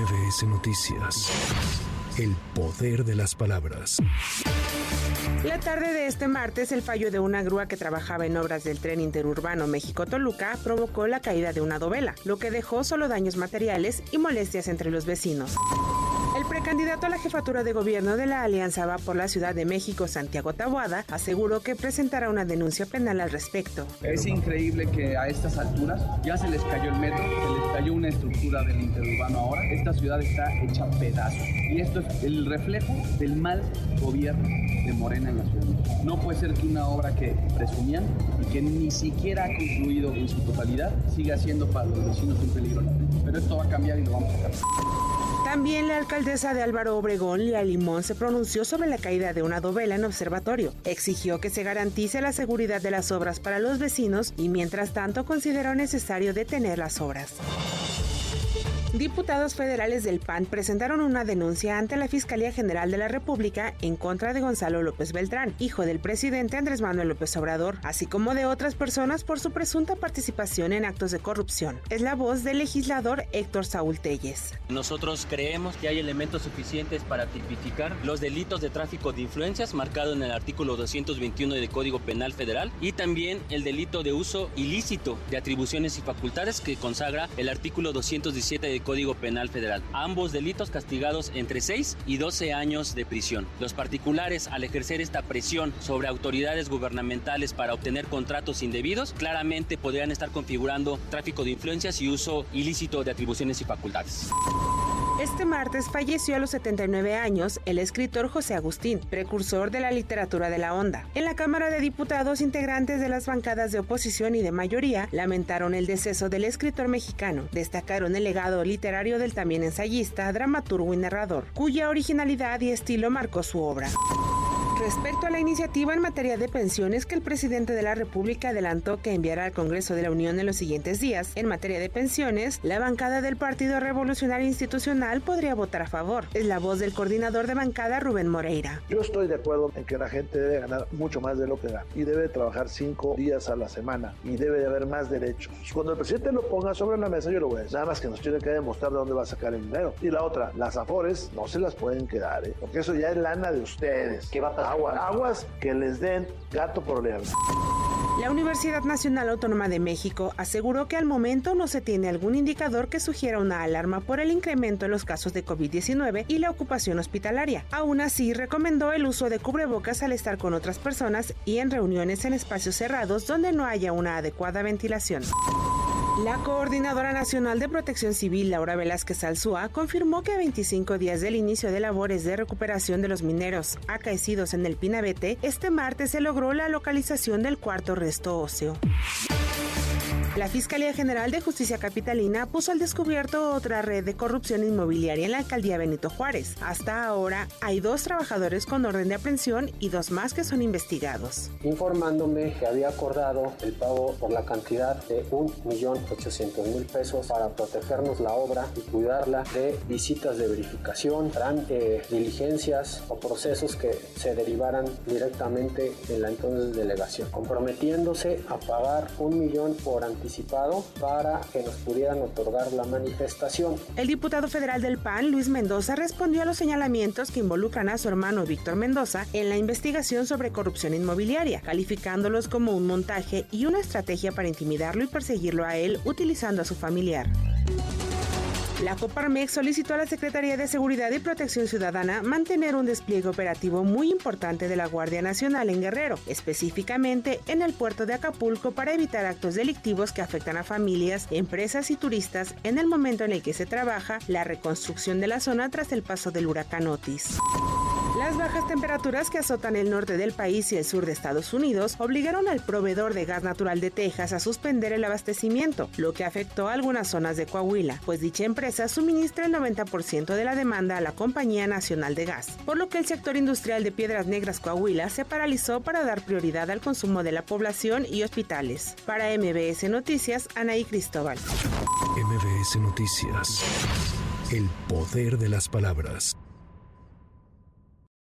MBS Noticias. El poder de las palabras. La tarde de este martes, el fallo de una grúa que trabajaba en obras del tren interurbano México-Toluca provocó la caída de una dovela, lo que dejó solo daños materiales y molestias entre los vecinos. El precandidato a la jefatura de gobierno de la Alianza Va por la Ciudad de México, Santiago Tabuada, aseguró que presentará una denuncia penal al respecto. Es increíble que a estas alturas ya se les cayó el metro, se les cayó una estructura del interurbano ahora. Esta ciudad está hecha pedazos. Y esto es el reflejo del mal gobierno de Morena en la ciudad. No puede ser que una obra que presumían y que ni siquiera ha concluido en su totalidad siga siendo para los vecinos un peligro. Pero esto va a cambiar y lo vamos a cambiar. También la alcaldesa de Álvaro Obregón, Lía Limón, se pronunció sobre la caída de una dovela en observatorio. Exigió que se garantice la seguridad de las obras para los vecinos y mientras tanto consideró necesario detener las obras. Diputados federales del PAN presentaron una denuncia ante la Fiscalía General de la República en contra de Gonzalo López Beltrán, hijo del presidente Andrés Manuel López Obrador, así como de otras personas por su presunta participación en actos de corrupción. Es la voz del legislador Héctor Saúl Telles. Nosotros creemos que hay elementos suficientes para tipificar los delitos de tráfico de influencias marcado en el artículo 221 del Código Penal Federal y también el delito de uso ilícito de atribuciones y facultades que consagra el artículo 217 del Código Penal Federal. Ambos delitos castigados entre 6 y 12 años de prisión. Los particulares, al ejercer esta presión sobre autoridades gubernamentales para obtener contratos indebidos, claramente podrían estar configurando tráfico de influencias y uso ilícito de atribuciones y facultades. Este martes falleció a los 79 años el escritor José Agustín, precursor de la literatura de la onda. En la Cámara de Diputados, integrantes de las bancadas de oposición y de mayoría lamentaron el deceso del escritor mexicano. Destacaron el legado literario del también ensayista, dramaturgo y narrador, cuya originalidad y estilo marcó su obra. Respecto a la iniciativa en materia de pensiones que el presidente de la República adelantó que enviará al Congreso de la Unión en los siguientes días, en materia de pensiones, la bancada del Partido Revolucionario Institucional podría votar a favor. Es la voz del coordinador de bancada, Rubén Moreira. Yo estoy de acuerdo en que la gente debe ganar mucho más de lo que gana y debe trabajar cinco días a la semana y debe de haber más derechos. Cuando el presidente lo ponga sobre la mesa, yo lo voy a decir. Nada más que nos tiene que demostrar de dónde va a sacar el dinero. Y la otra, las afores no se las pueden quedar, ¿eh? porque eso ya es lana de ustedes. ¿Qué va a pasar? Aguas, aguas que les den gato por leer. La Universidad Nacional Autónoma de México aseguró que al momento no se tiene algún indicador que sugiera una alarma por el incremento en los casos de COVID-19 y la ocupación hospitalaria. Aún así, recomendó el uso de cubrebocas al estar con otras personas y en reuniones en espacios cerrados donde no haya una adecuada ventilación. La Coordinadora Nacional de Protección Civil, Laura Velázquez Alzúa, confirmó que a 25 días del inicio de labores de recuperación de los mineros acaecidos en el Pinabete, este martes se logró la localización del cuarto resto óseo. La Fiscalía General de Justicia Capitalina puso al descubierto otra red de corrupción inmobiliaria en la alcaldía Benito Juárez. Hasta ahora hay dos trabajadores con orden de aprehensión y dos más que son investigados. Informándome que había acordado el pago por la cantidad de 1.800.000 pesos para protegernos la obra y cuidarla de visitas de verificación, eh, diligencias o procesos que se derivaran directamente en la entonces delegación, comprometiéndose a pagar un millón por anticipado para que nos pudieran otorgar la manifestación. El diputado federal del PAN, Luis Mendoza, respondió a los señalamientos que involucran a su hermano Víctor Mendoza en la investigación sobre corrupción inmobiliaria, calificándolos como un montaje y una estrategia para intimidarlo y perseguirlo a él utilizando a su familiar. La Coparmex solicitó a la Secretaría de Seguridad y Protección Ciudadana mantener un despliegue operativo muy importante de la Guardia Nacional en Guerrero, específicamente en el puerto de Acapulco para evitar actos delictivos que afectan a familias, empresas y turistas en el momento en el que se trabaja la reconstrucción de la zona tras el paso del huracán Otis. Las bajas temperaturas que azotan el norte del país y el sur de Estados Unidos obligaron al proveedor de gas natural de Texas a suspender el abastecimiento, lo que afectó a algunas zonas de Coahuila, pues dicha empresa suministra el 90% de la demanda a la Compañía Nacional de Gas, por lo que el sector industrial de Piedras Negras Coahuila se paralizó para dar prioridad al consumo de la población y hospitales. Para MBS Noticias, Anaí Cristóbal. MBS Noticias. El poder de las palabras.